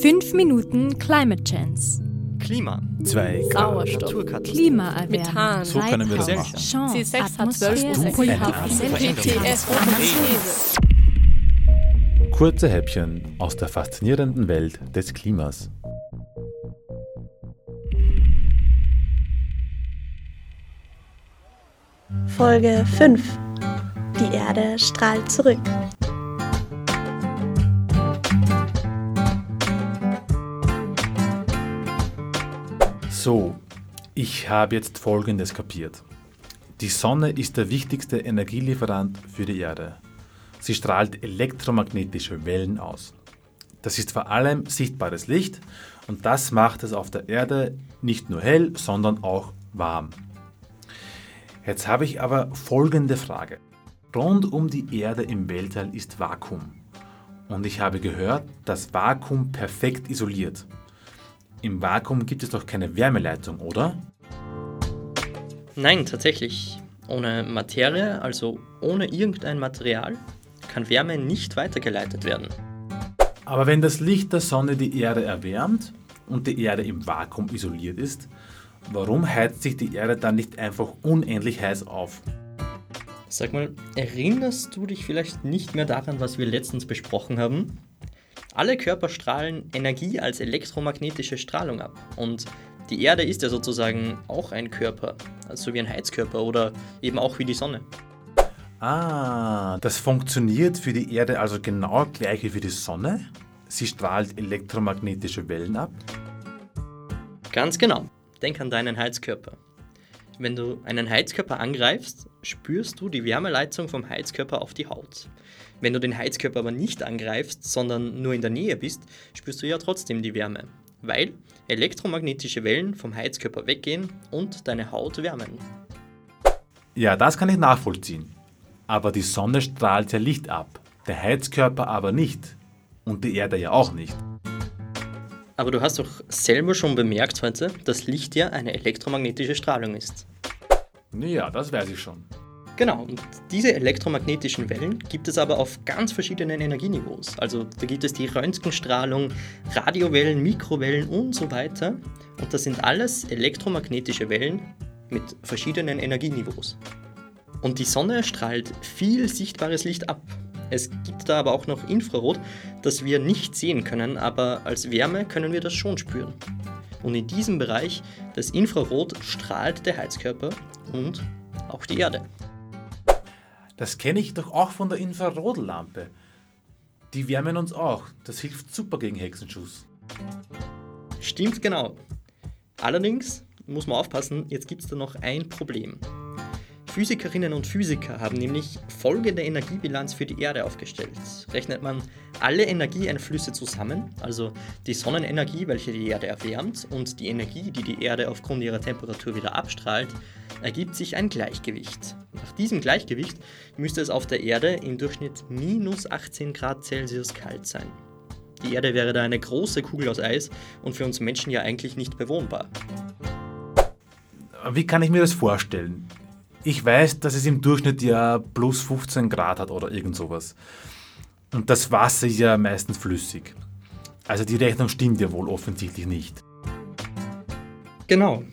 5 Minuten Climate Chance. Klima. Zwei Sauerstoff. Naturkatastrophen. Klimaerwärmung. Methan. So können wir das machen. Chance, C6 hat 12 Atmosphäre, Prozent. GTS, GTS. Kurze Häppchen aus der faszinierenden Welt des Klimas. Folge 5. Die Erde strahlt zurück. So, ich habe jetzt Folgendes kapiert. Die Sonne ist der wichtigste Energielieferant für die Erde. Sie strahlt elektromagnetische Wellen aus. Das ist vor allem sichtbares Licht und das macht es auf der Erde nicht nur hell, sondern auch warm. Jetzt habe ich aber folgende Frage. Rund um die Erde im Weltall ist Vakuum. Und ich habe gehört, dass Vakuum perfekt isoliert. Im Vakuum gibt es doch keine Wärmeleitung, oder? Nein, tatsächlich. Ohne Materie, also ohne irgendein Material, kann Wärme nicht weitergeleitet werden. Aber wenn das Licht der Sonne die Erde erwärmt und die Erde im Vakuum isoliert ist, warum heizt sich die Erde dann nicht einfach unendlich heiß auf? Sag mal, erinnerst du dich vielleicht nicht mehr daran, was wir letztens besprochen haben? Alle Körper strahlen Energie als elektromagnetische Strahlung ab. Und die Erde ist ja sozusagen auch ein Körper, also wie ein Heizkörper oder eben auch wie die Sonne. Ah, das funktioniert für die Erde also genau gleich wie für die Sonne? Sie strahlt elektromagnetische Wellen ab? Ganz genau. Denk an deinen Heizkörper. Wenn du einen Heizkörper angreifst, spürst du die Wärmeleitung vom Heizkörper auf die Haut. Wenn du den Heizkörper aber nicht angreifst, sondern nur in der Nähe bist, spürst du ja trotzdem die Wärme, weil elektromagnetische Wellen vom Heizkörper weggehen und deine Haut wärmen. Ja, das kann ich nachvollziehen. Aber die Sonne strahlt ja Licht ab, der Heizkörper aber nicht. Und die Erde ja auch nicht. Aber du hast doch selber schon bemerkt heute, dass Licht ja eine elektromagnetische Strahlung ist. Ja, das weiß ich schon. Genau, und diese elektromagnetischen Wellen gibt es aber auf ganz verschiedenen Energieniveaus. Also da gibt es die Röntgenstrahlung, Radiowellen, Mikrowellen und so weiter. Und das sind alles elektromagnetische Wellen mit verschiedenen Energieniveaus. Und die Sonne strahlt viel sichtbares Licht ab. Es gibt da aber auch noch Infrarot, das wir nicht sehen können, aber als Wärme können wir das schon spüren. Und in diesem Bereich, das Infrarot, strahlt der Heizkörper und auch die Erde. Das kenne ich doch auch von der Infrarotlampe. Die wärmen uns auch. Das hilft super gegen Hexenschuss. Stimmt genau. Allerdings muss man aufpassen, jetzt gibt es da noch ein Problem. Physikerinnen und Physiker haben nämlich folgende Energiebilanz für die Erde aufgestellt. Rechnet man alle Energieeinflüsse zusammen, also die Sonnenenergie, welche die Erde erwärmt, und die Energie, die die Erde aufgrund ihrer Temperatur wieder abstrahlt, ergibt sich ein Gleichgewicht. Nach diesem Gleichgewicht müsste es auf der Erde im Durchschnitt minus 18 Grad Celsius kalt sein. Die Erde wäre da eine große Kugel aus Eis und für uns Menschen ja eigentlich nicht bewohnbar. Wie kann ich mir das vorstellen? Ich weiß, dass es im Durchschnitt ja plus 15 Grad hat oder irgend sowas. Und das Wasser ist ja meistens flüssig. Also die Rechnung stimmt ja wohl offensichtlich nicht. Genau.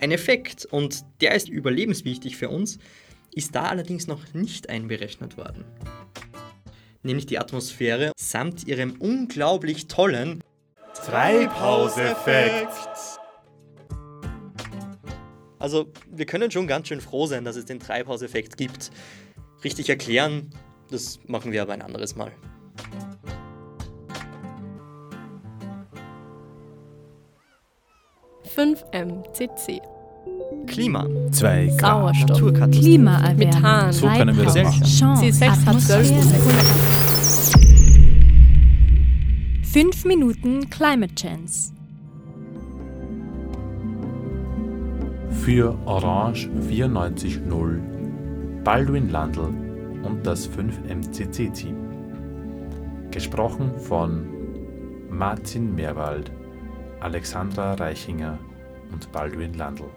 Ein Effekt, und der ist überlebenswichtig für uns, ist da allerdings noch nicht einberechnet worden. Nämlich die Atmosphäre samt ihrem unglaublich tollen Treibhauseffekt. Also, wir können schon ganz schön froh sein, dass es den Treibhauseffekt gibt. Richtig erklären, das machen wir aber ein anderes Mal. Fünf MCC. Klima. Zwei Grad. Sauerstoff. Klimaerwärmung. Methan. So können wir das machen. Chance, C6 hat 12 Atmosphäre. Prozent. 5 Minuten Climate Chance. Für Orange 94.0 Baldwin Landl und das 5MCC-Team. Gesprochen von Martin Meerwald, Alexandra Reichinger und Baldwin Landl.